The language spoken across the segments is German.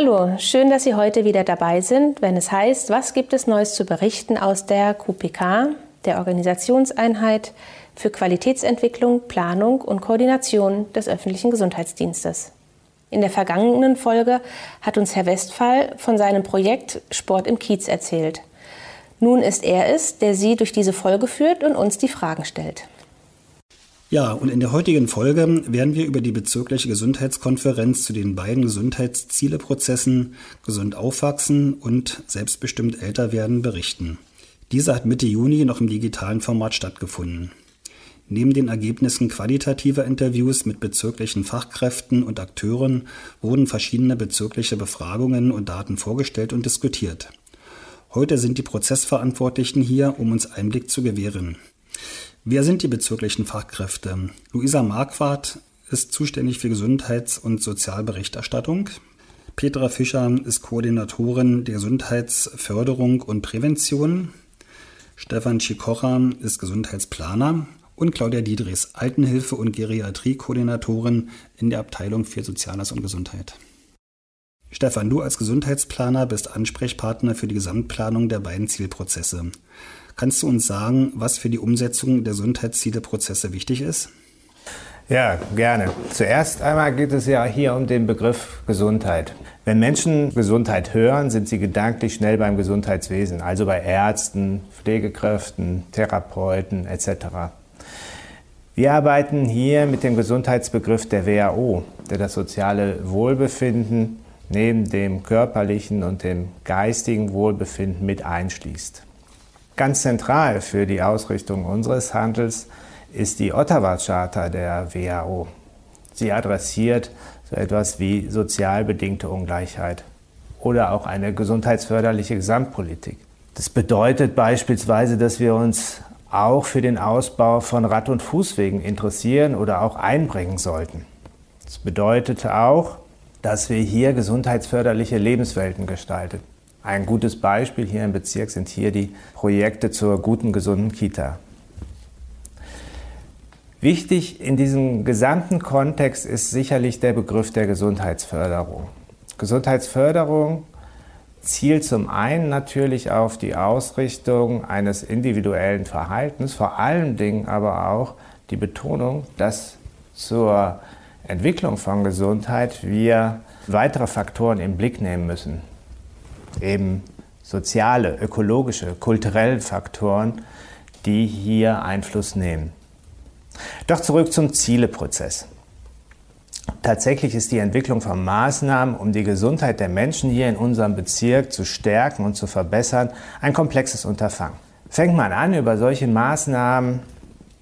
Hallo, schön, dass Sie heute wieder dabei sind, wenn es heißt, was gibt es Neues zu berichten aus der QPK, der Organisationseinheit für Qualitätsentwicklung, Planung und Koordination des öffentlichen Gesundheitsdienstes. In der vergangenen Folge hat uns Herr Westphal von seinem Projekt Sport im Kiez erzählt. Nun ist er es, der Sie durch diese Folge führt und uns die Fragen stellt. Ja, und in der heutigen Folge werden wir über die bezirkliche Gesundheitskonferenz zu den beiden Gesundheitszieleprozessen Gesund aufwachsen und selbstbestimmt älter werden berichten. Diese hat Mitte Juni noch im digitalen Format stattgefunden. Neben den Ergebnissen qualitativer Interviews mit bezirklichen Fachkräften und Akteuren wurden verschiedene bezirkliche Befragungen und Daten vorgestellt und diskutiert. Heute sind die Prozessverantwortlichen hier, um uns Einblick zu gewähren. Wer sind die bezirklichen Fachkräfte? Luisa Marquardt ist zuständig für Gesundheits- und Sozialberichterstattung. Petra Fischer ist Koordinatorin der Gesundheitsförderung und Prävention. Stefan Schikocha ist Gesundheitsplaner und Claudia Diedrichs, Altenhilfe- und Geriatrie-Koordinatorin in der Abteilung für Soziales und Gesundheit. Stefan, du als Gesundheitsplaner bist Ansprechpartner für die Gesamtplanung der beiden Zielprozesse. Kannst du uns sagen, was für die Umsetzung der Gesundheitszieleprozesse wichtig ist? Ja, gerne. Zuerst einmal geht es ja hier um den Begriff Gesundheit. Wenn Menschen Gesundheit hören, sind sie gedanklich schnell beim Gesundheitswesen, also bei Ärzten, Pflegekräften, Therapeuten etc. Wir arbeiten hier mit dem Gesundheitsbegriff der WHO, der das soziale Wohlbefinden neben dem körperlichen und dem geistigen Wohlbefinden mit einschließt. Ganz zentral für die Ausrichtung unseres Handels ist die Ottawa-Charta der WHO. Sie adressiert so etwas wie sozial bedingte Ungleichheit oder auch eine gesundheitsförderliche Gesamtpolitik. Das bedeutet beispielsweise, dass wir uns auch für den Ausbau von Rad- und Fußwegen interessieren oder auch einbringen sollten. Das bedeutet auch, dass wir hier gesundheitsförderliche Lebenswelten gestalten. Ein gutes Beispiel hier im Bezirk sind hier die Projekte zur guten, gesunden Kita. Wichtig in diesem gesamten Kontext ist sicherlich der Begriff der Gesundheitsförderung. Gesundheitsförderung zielt zum einen natürlich auf die Ausrichtung eines individuellen Verhaltens, vor allen Dingen aber auch die Betonung, dass zur Entwicklung von Gesundheit wir weitere Faktoren im Blick nehmen müssen eben soziale, ökologische, kulturelle Faktoren, die hier Einfluss nehmen. Doch zurück zum Zieleprozess. Tatsächlich ist die Entwicklung von Maßnahmen, um die Gesundheit der Menschen hier in unserem Bezirk zu stärken und zu verbessern, ein komplexes Unterfangen. Fängt man an, über solche Maßnahmen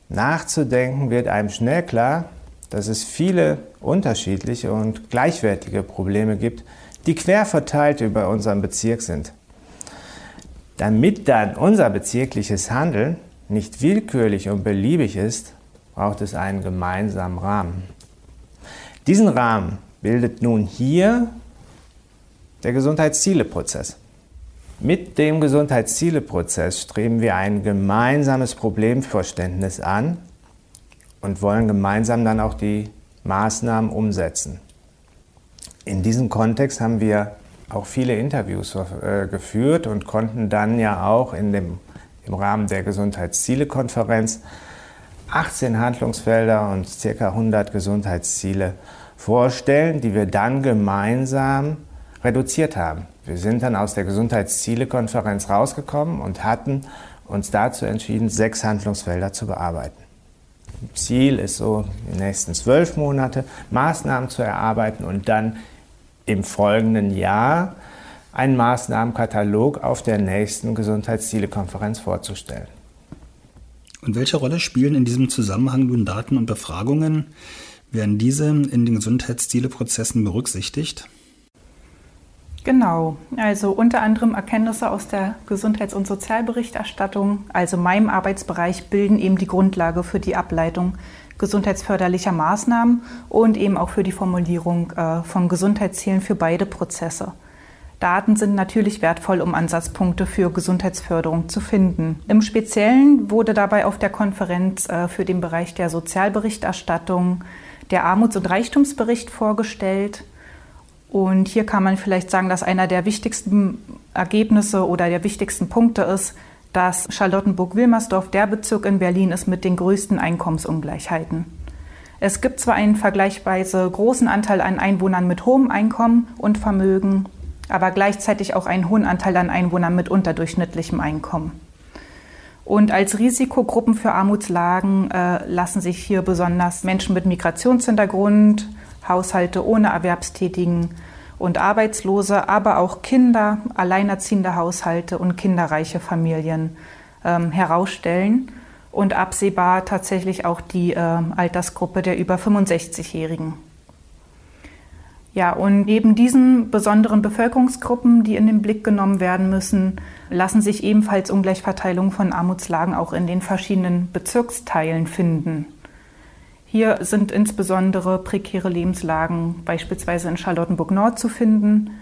nachzudenken, wird einem schnell klar, dass es viele unterschiedliche und gleichwertige Probleme gibt, die quer verteilt über unseren Bezirk sind. Damit dann unser bezirkliches Handeln nicht willkürlich und beliebig ist, braucht es einen gemeinsamen Rahmen. Diesen Rahmen bildet nun hier der Gesundheitszieleprozess. Mit dem Gesundheitszieleprozess streben wir ein gemeinsames Problemverständnis an und wollen gemeinsam dann auch die Maßnahmen umsetzen. In diesem Kontext haben wir auch viele Interviews äh, geführt und konnten dann ja auch in dem, im Rahmen der Gesundheitsziele-Konferenz 18 Handlungsfelder und ca. 100 Gesundheitsziele vorstellen, die wir dann gemeinsam reduziert haben. Wir sind dann aus der Gesundheitsziele-Konferenz rausgekommen und hatten uns dazu entschieden, sechs Handlungsfelder zu bearbeiten. Ziel ist so, die nächsten zwölf Monate Maßnahmen zu erarbeiten und dann im folgenden Jahr einen Maßnahmenkatalog auf der nächsten Gesundheitszielekonferenz vorzustellen. Und welche Rolle spielen in diesem Zusammenhang nun Daten und Befragungen? Werden diese in den Gesundheitszieleprozessen berücksichtigt? Genau, also unter anderem Erkenntnisse aus der Gesundheits- und Sozialberichterstattung, also meinem Arbeitsbereich, bilden eben die Grundlage für die Ableitung gesundheitsförderlicher Maßnahmen und eben auch für die Formulierung äh, von Gesundheitszielen für beide Prozesse. Daten sind natürlich wertvoll, um Ansatzpunkte für Gesundheitsförderung zu finden. Im Speziellen wurde dabei auf der Konferenz äh, für den Bereich der Sozialberichterstattung der Armuts- und Reichtumsbericht vorgestellt Und hier kann man vielleicht sagen, dass einer der wichtigsten Ergebnisse oder der wichtigsten Punkte ist, dass Charlottenburg-Wilmersdorf der Bezirk in Berlin ist mit den größten Einkommensungleichheiten. Es gibt zwar einen vergleichsweise großen Anteil an Einwohnern mit hohem Einkommen und Vermögen, aber gleichzeitig auch einen hohen Anteil an Einwohnern mit unterdurchschnittlichem Einkommen. Und als Risikogruppen für Armutslagen äh, lassen sich hier besonders Menschen mit Migrationshintergrund, Haushalte ohne Erwerbstätigen und Arbeitslose, aber auch Kinder, alleinerziehende Haushalte und kinderreiche Familien ähm, herausstellen und absehbar tatsächlich auch die äh, Altersgruppe der über 65-Jährigen. Ja, und neben diesen besonderen Bevölkerungsgruppen, die in den Blick genommen werden müssen, lassen sich ebenfalls Ungleichverteilungen von Armutslagen auch in den verschiedenen Bezirksteilen finden. Hier sind insbesondere prekäre Lebenslagen beispielsweise in Charlottenburg Nord zu finden.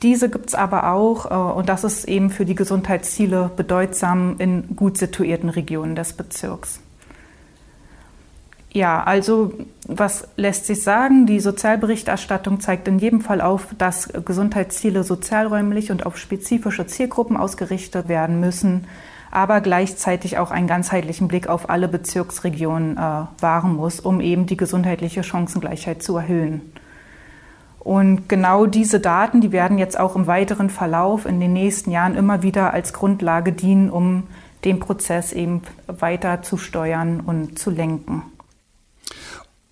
Diese gibt es aber auch, äh, und das ist eben für die Gesundheitsziele bedeutsam in gut situierten Regionen des Bezirks. Ja, also was lässt sich sagen? Die Sozialberichterstattung zeigt in jedem Fall auf, dass Gesundheitsziele sozialräumlich und auf spezifische Zielgruppen ausgerichtet werden müssen aber gleichzeitig auch einen ganzheitlichen Blick auf alle Bezirksregionen äh, wahren muss, um eben die gesundheitliche Chancengleichheit zu erhöhen. Und genau diese Daten, die werden jetzt auch im weiteren Verlauf in den nächsten Jahren immer wieder als Grundlage dienen, um den Prozess eben weiter zu steuern und zu lenken.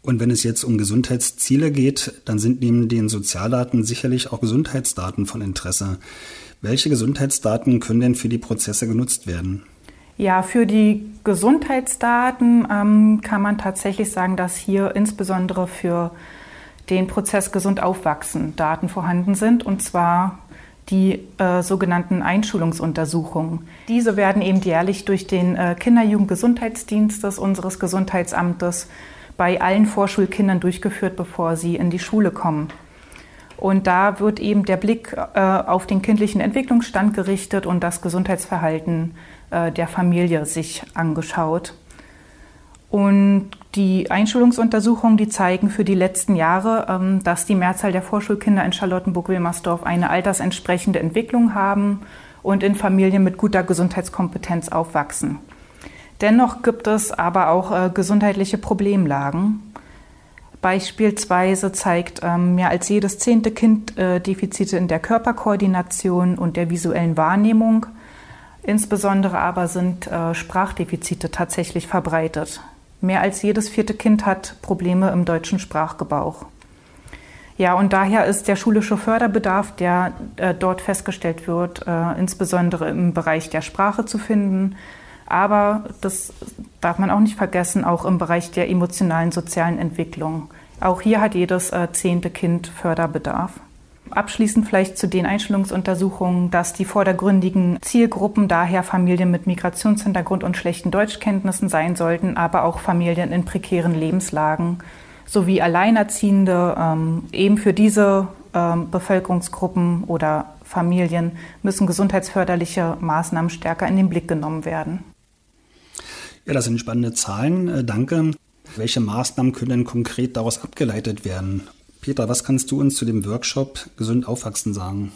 Und wenn es jetzt um Gesundheitsziele geht, dann sind neben den Sozialdaten sicherlich auch Gesundheitsdaten von Interesse. Welche Gesundheitsdaten können denn für die Prozesse genutzt werden? Ja, für die Gesundheitsdaten ähm, kann man tatsächlich sagen, dass hier insbesondere für den Prozess gesund aufwachsen Daten vorhanden sind und zwar die äh, sogenannten Einschulungsuntersuchungen. Diese werden eben jährlich durch den äh, Kinder-Jugend-Gesundheitsdienst unseres Gesundheitsamtes bei allen Vorschulkindern durchgeführt, bevor sie in die Schule kommen. Und da wird eben der Blick äh, auf den kindlichen Entwicklungsstand gerichtet und das Gesundheitsverhalten äh, der Familie sich angeschaut. Und die Einschulungsuntersuchungen, die zeigen für die letzten Jahre, ähm, dass die Mehrzahl der Vorschulkinder in Charlottenburg-Wilmersdorf eine altersentsprechende Entwicklung haben und in Familien mit guter Gesundheitskompetenz aufwachsen. Dennoch gibt es aber auch äh, gesundheitliche Problemlagen. Beispielsweise zeigt ähm, mehr als jedes zehnte Kind äh, Defizite in der Körperkoordination und der visuellen Wahrnehmung. Insbesondere aber sind äh, Sprachdefizite tatsächlich verbreitet. Mehr als jedes vierte Kind hat Probleme im deutschen Sprachgebrauch. Ja, und daher ist der schulische Förderbedarf, der äh, dort festgestellt wird, äh, insbesondere im Bereich der Sprache zu finden, aber das darf man auch nicht vergessen, auch im Bereich der emotionalen sozialen Entwicklung. Auch hier hat jedes äh, zehnte Kind Förderbedarf. Abschließend vielleicht zu den Einstellungsuntersuchungen, dass die vordergründigen Zielgruppen daher Familien mit Migrationshintergrund und schlechten Deutschkenntnissen sein sollten, aber auch Familien in prekären Lebenslagen sowie Alleinerziehende. Ähm, eben für diese ähm, Bevölkerungsgruppen oder Familien müssen gesundheitsförderliche Maßnahmen stärker in den Blick genommen werden. Ja, das sind spannende Zahlen. Äh, danke. Welche Maßnahmen können denn konkret daraus abgeleitet werden? Petra, was kannst du uns zu dem Workshop Gesund aufwachsen sagen?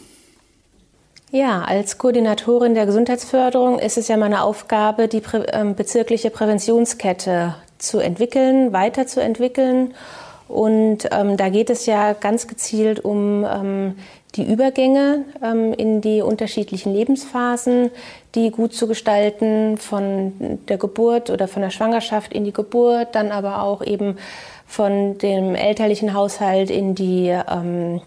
Ja, als Koordinatorin der Gesundheitsförderung ist es ja meine Aufgabe, die prä äh, bezirkliche Präventionskette zu entwickeln, weiterzuentwickeln. Und ähm, da geht es ja ganz gezielt um ähm, die Übergänge ähm, in die unterschiedlichen Lebensphasen, die gut zu gestalten, von der Geburt oder von der Schwangerschaft in die Geburt, dann aber auch eben von dem elterlichen Haushalt in die ähm,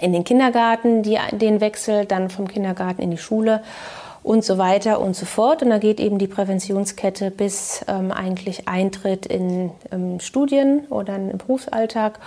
in den Kindergarten, die, den Wechsel, dann vom Kindergarten in die Schule und so weiter und so fort. Und da geht eben die Präventionskette bis ähm, eigentlich Eintritt in ähm, Studien oder im Berufsalltag.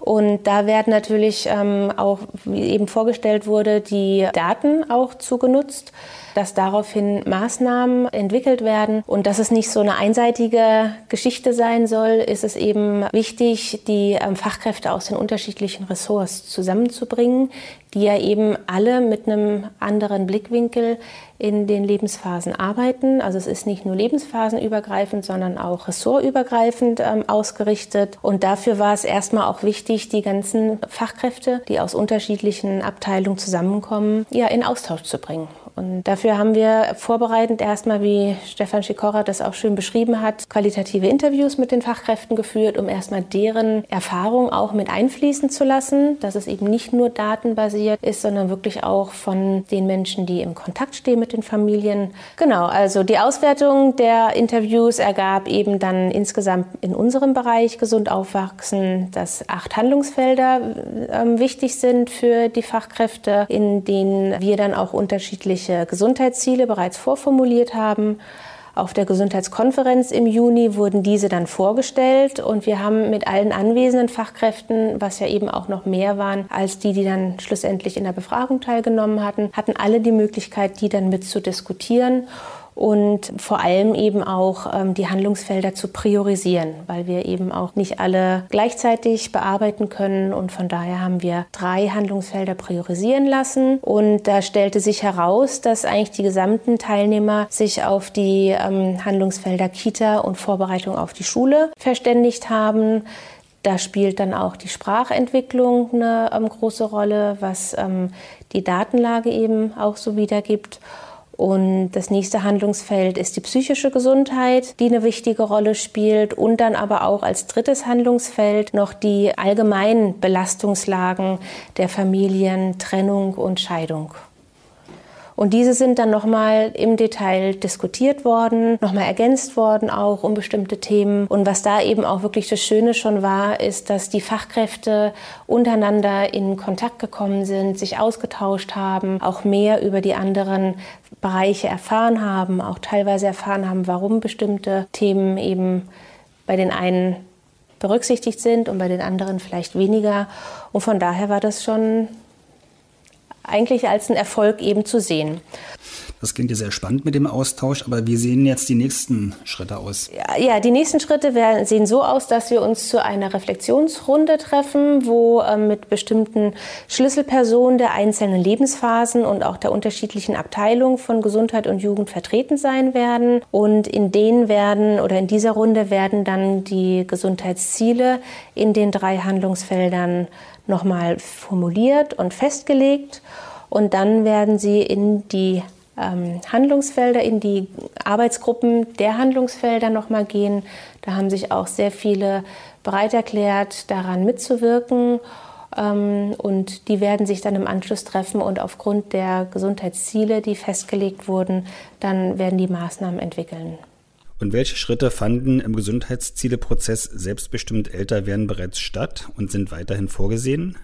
Und da werden natürlich ähm, auch, wie eben vorgestellt wurde, die Daten auch zugenutzt, dass daraufhin Maßnahmen entwickelt werden. Und dass es nicht so eine einseitige Geschichte sein soll, ist es eben wichtig, die ähm, Fachkräfte aus den unterschiedlichen Ressorts zusammenzubringen, die ja eben alle mit einem anderen Blickwinkel in den Lebensphasen arbeiten. Also es ist nicht nur lebensphasenübergreifend, sondern auch ressortübergreifend ähm, ausgerichtet. Und dafür war es erstmal auch wichtig, die ganzen Fachkräfte, die aus unterschiedlichen Abteilungen zusammenkommen, ja in Austausch zu bringen. Und dafür haben wir vorbereitend erstmal, wie Stefan Schikora das auch schön beschrieben hat, qualitative Interviews mit den Fachkräften geführt, um erstmal deren Erfahrung auch mit einfließen zu lassen, dass es eben nicht nur datenbasiert ist, sondern wirklich auch von den Menschen, die im Kontakt stehen mit den Familien. Genau, also die Auswertung der Interviews ergab eben dann insgesamt in unserem Bereich gesund aufwachsen, dass acht Handlungsfelder äh, wichtig sind für die Fachkräfte, in denen wir dann auch unterschiedliche unterschiedliche Gesundheitsziele bereits vorformuliert haben. Auf der Gesundheitskonferenz im Juni wurden diese dann vorgestellt und wir haben mit allen anwesenden Fachkräften, was ja eben auch noch mehr waren als die, die dann schlussendlich in der Befragung teilgenommen hatten, hatten alle die Möglichkeit, die dann mit zu diskutieren und vor allem eben auch ähm, die Handlungsfelder zu priorisieren, weil wir eben auch nicht alle gleichzeitig bearbeiten können. Und von daher haben wir drei Handlungsfelder priorisieren lassen. Und da stellte sich heraus, dass eigentlich die gesamten Teilnehmer sich auf die ähm, Handlungsfelder Kita und Vorbereitung auf die Schule verständigt haben. Da spielt dann auch die Sprachentwicklung eine ähm, große Rolle, was ähm, die Datenlage eben auch so wiedergibt. Und das nächste Handlungsfeld ist die psychische Gesundheit, die eine wichtige Rolle spielt. Und dann aber auch als drittes Handlungsfeld noch die allgemeinen Belastungslagen der Familien, Trennung und Scheidung. Und diese sind dann nochmal im Detail diskutiert worden, nochmal ergänzt worden auch um bestimmte Themen. Und was da eben auch wirklich das Schöne schon war, ist, dass die Fachkräfte untereinander in Kontakt gekommen sind, sich ausgetauscht haben, auch mehr über die anderen Bereiche erfahren haben, auch teilweise erfahren haben, warum bestimmte Themen eben bei den einen berücksichtigt sind und bei den anderen vielleicht weniger. Und von daher war das schon eigentlich als ein Erfolg eben zu sehen. Das klingt ja sehr spannend mit dem Austausch, aber wie sehen jetzt die nächsten Schritte aus? Ja, ja die nächsten Schritte werden, sehen so aus, dass wir uns zu einer Reflexionsrunde treffen, wo äh, mit bestimmten Schlüsselpersonen der einzelnen Lebensphasen und auch der unterschiedlichen Abteilungen von Gesundheit und Jugend vertreten sein werden. Und in denen werden oder in dieser Runde werden dann die Gesundheitsziele in den drei Handlungsfeldern nochmal formuliert und festgelegt. Und dann werden sie in die ähm, Handlungsfelder, in die Arbeitsgruppen der Handlungsfelder nochmal gehen. Da haben sich auch sehr viele bereit erklärt, daran mitzuwirken. Ähm, und die werden sich dann im Anschluss treffen und aufgrund der Gesundheitsziele, die festgelegt wurden, dann werden die Maßnahmen entwickeln. Und welche Schritte fanden im Gesundheitszieleprozess selbstbestimmt älter werden bereits statt und sind weiterhin vorgesehen?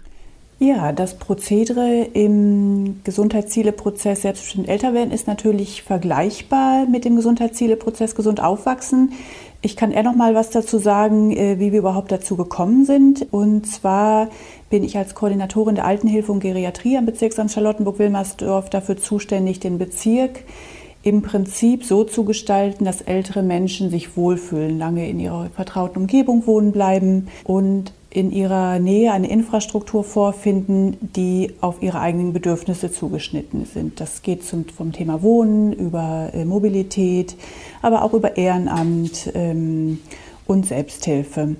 Ja, das Prozedere im Gesundheitszieleprozess selbstbestimmt älter werden ist natürlich vergleichbar mit dem Gesundheitszieleprozess gesund aufwachsen. Ich kann eher noch mal was dazu sagen, äh, wie wir überhaupt dazu gekommen sind. Und zwar bin ich als Koordinatorin der Altenhilfe und Geriatrie am Bezirksamt Charlottenburg-Wilmersdorf dafür zuständig, den Bezirk im Prinzip so zu gestalten, dass ältere Menschen sich wohlfühlen, lange in ihrer vertrauten Umgebung wohnen bleiben und in ihrer Nähe eine Infrastruktur vorfinden, die auf ihre eigenen Bedürfnisse zugeschnitten sind. Das geht zum, vom Thema Wohnen über äh, Mobilität, aber auch über Ehrenamt ähm, und Selbsthilfe.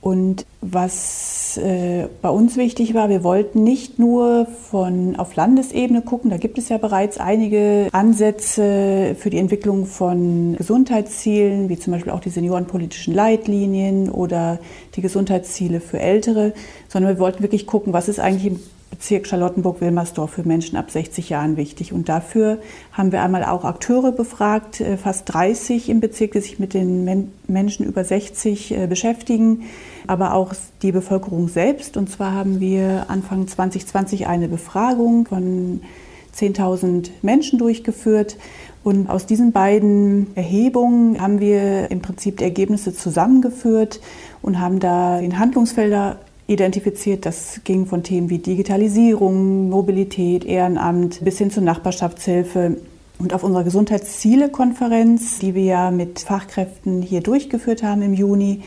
Und was äh, bei uns wichtig war, wir wollten nicht nur von auf Landesebene gucken, da gibt es ja bereits einige Ansätze für die Entwicklung von Gesundheitszielen, wie zum Beispiel auch die seniorenpolitischen Leitlinien oder die Gesundheitsziele für Ältere, sondern wir wollten wirklich gucken, was ist eigentlich im Bezirk Charlottenburg-Wilmersdorf für Menschen ab 60 Jahren wichtig. Und dafür haben wir einmal auch Akteure befragt, äh, fast 30 im Bezirk, die sich mit den Menschen über 60 äh, beschäftigen, aber auch die Bevölkerung selbst. Und zwar haben wir Anfang 2020 eine Befragung von 10.000 Menschen durchgeführt. Und aus diesen beiden Erhebungen haben wir im Prinzip die Ergebnisse zusammengeführt und haben da in Handlungsfelder identifiziert. Das ging von Themen wie Digitalisierung, Mobilität, Ehrenamt bis hin zur Nachbarschaftshilfe. Und auf unserer Gesundheitsziele-Konferenz, die wir ja mit Fachkräften hier durchgeführt haben im Juni,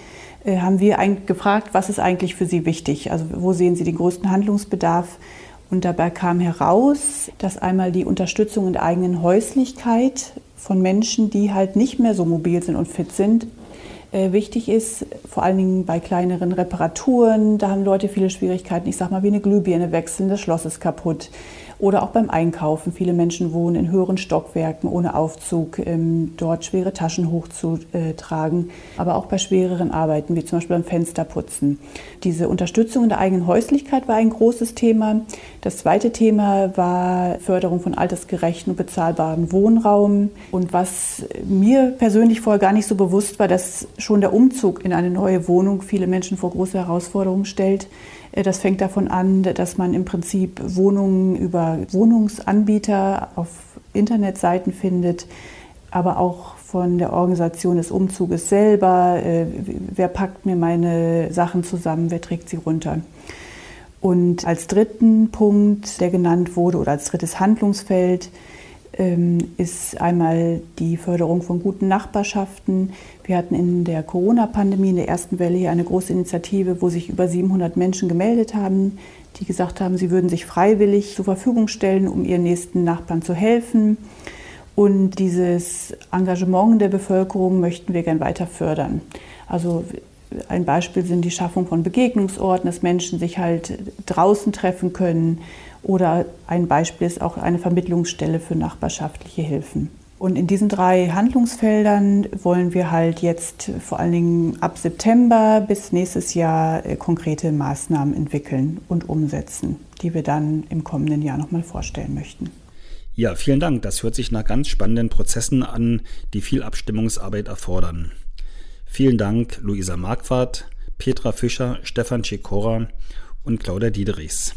äh, haben wir gefragt, was ist eigentlich für Sie wichtig? Also wo sehen Sie den größten Handlungsbedarf? Und dabei kam heraus, dass einmal die Unterstützung in der eigenen Häuslichkeit von Menschen, die halt nicht mehr so mobil sind und fit sind, wichtig ist, vor allen Dingen bei kleineren Reparaturen. Da haben Leute viele Schwierigkeiten. Ich sage mal, wie eine Glühbirne wechseln, das Schloss ist kaputt. Oder auch beim Einkaufen. Viele Menschen wohnen in höheren Stockwerken ohne Aufzug, ähm, dort schwere Taschen hochzutragen. Aber auch bei schwereren Arbeiten, wie zum Beispiel beim Fensterputzen. Diese Unterstützung in der eigenen Häuslichkeit war ein großes Thema. Das zweite Thema war Förderung von altersgerechten und bezahlbaren Wohnraum. Und was mir persönlich vorher gar nicht so bewusst war, dass schon der Umzug in eine neue Wohnung viele Menschen vor große Herausforderungen stellt. Äh, das fängt davon an, dass man im Prinzip Wohnungen über Wohnungsanbieter auf Internetseiten findet, aber auch von der Organisation des Umzuges selber. Äh, wer packt mir meine Sachen zusammen? Wer trägt sie runter? Und als dritten Punkt, der genannt wurde, oder als drittes Handlungsfeld, ist einmal die Förderung von guten Nachbarschaften. Wir hatten in der Corona-Pandemie, in der ersten Welle hier eine große Initiative, wo sich über 700 Menschen gemeldet haben, die gesagt haben, sie würden sich freiwillig zur Verfügung stellen, um ihren nächsten Nachbarn zu helfen. Und dieses Engagement der Bevölkerung möchten wir gern weiter fördern. Also ein Beispiel sind die Schaffung von Begegnungsorten, dass Menschen sich halt draußen treffen können oder ein Beispiel ist auch eine Vermittlungsstelle für nachbarschaftliche Hilfen. Und in diesen drei Handlungsfeldern wollen wir halt jetzt vor allen Dingen ab September bis nächstes Jahr äh, konkrete Maßnahmen entwickeln und umsetzen, die wir dann im kommenden Jahr nochmal vorstellen möchten. Ja, vielen Dank. Das hört sich nach ganz spannenden Prozessen an, die viel Abstimmungsarbeit erfordern. Vielen Dank, Luisa Marquardt, Petra Fischer, Stefan Schikora und Claudia Diederichs.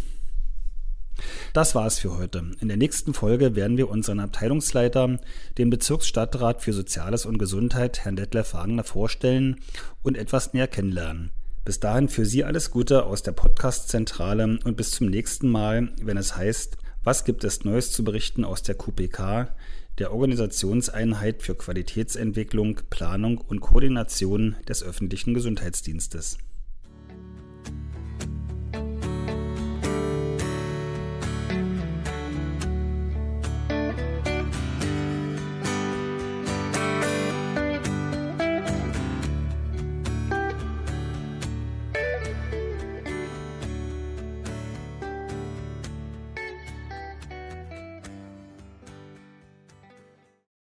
Das war es für heute. In der nächsten Folge werden wir unseren Abteilungsleiter, den Bezirksstadtrat für Soziales und Gesundheit, Herrn Detlef Wagner, vorstellen und etwas näher kennenlernen. Bis dahin für Sie alles Gute aus der Podcast-Zentrale und bis zum nächsten Mal, wenn es heißt, was gibt es Neues zu berichten aus der QPK, der Organisationseinheit für Qualitätsentwicklung, Planung und Koordination des öffentlichen Gesundheitsdienstes.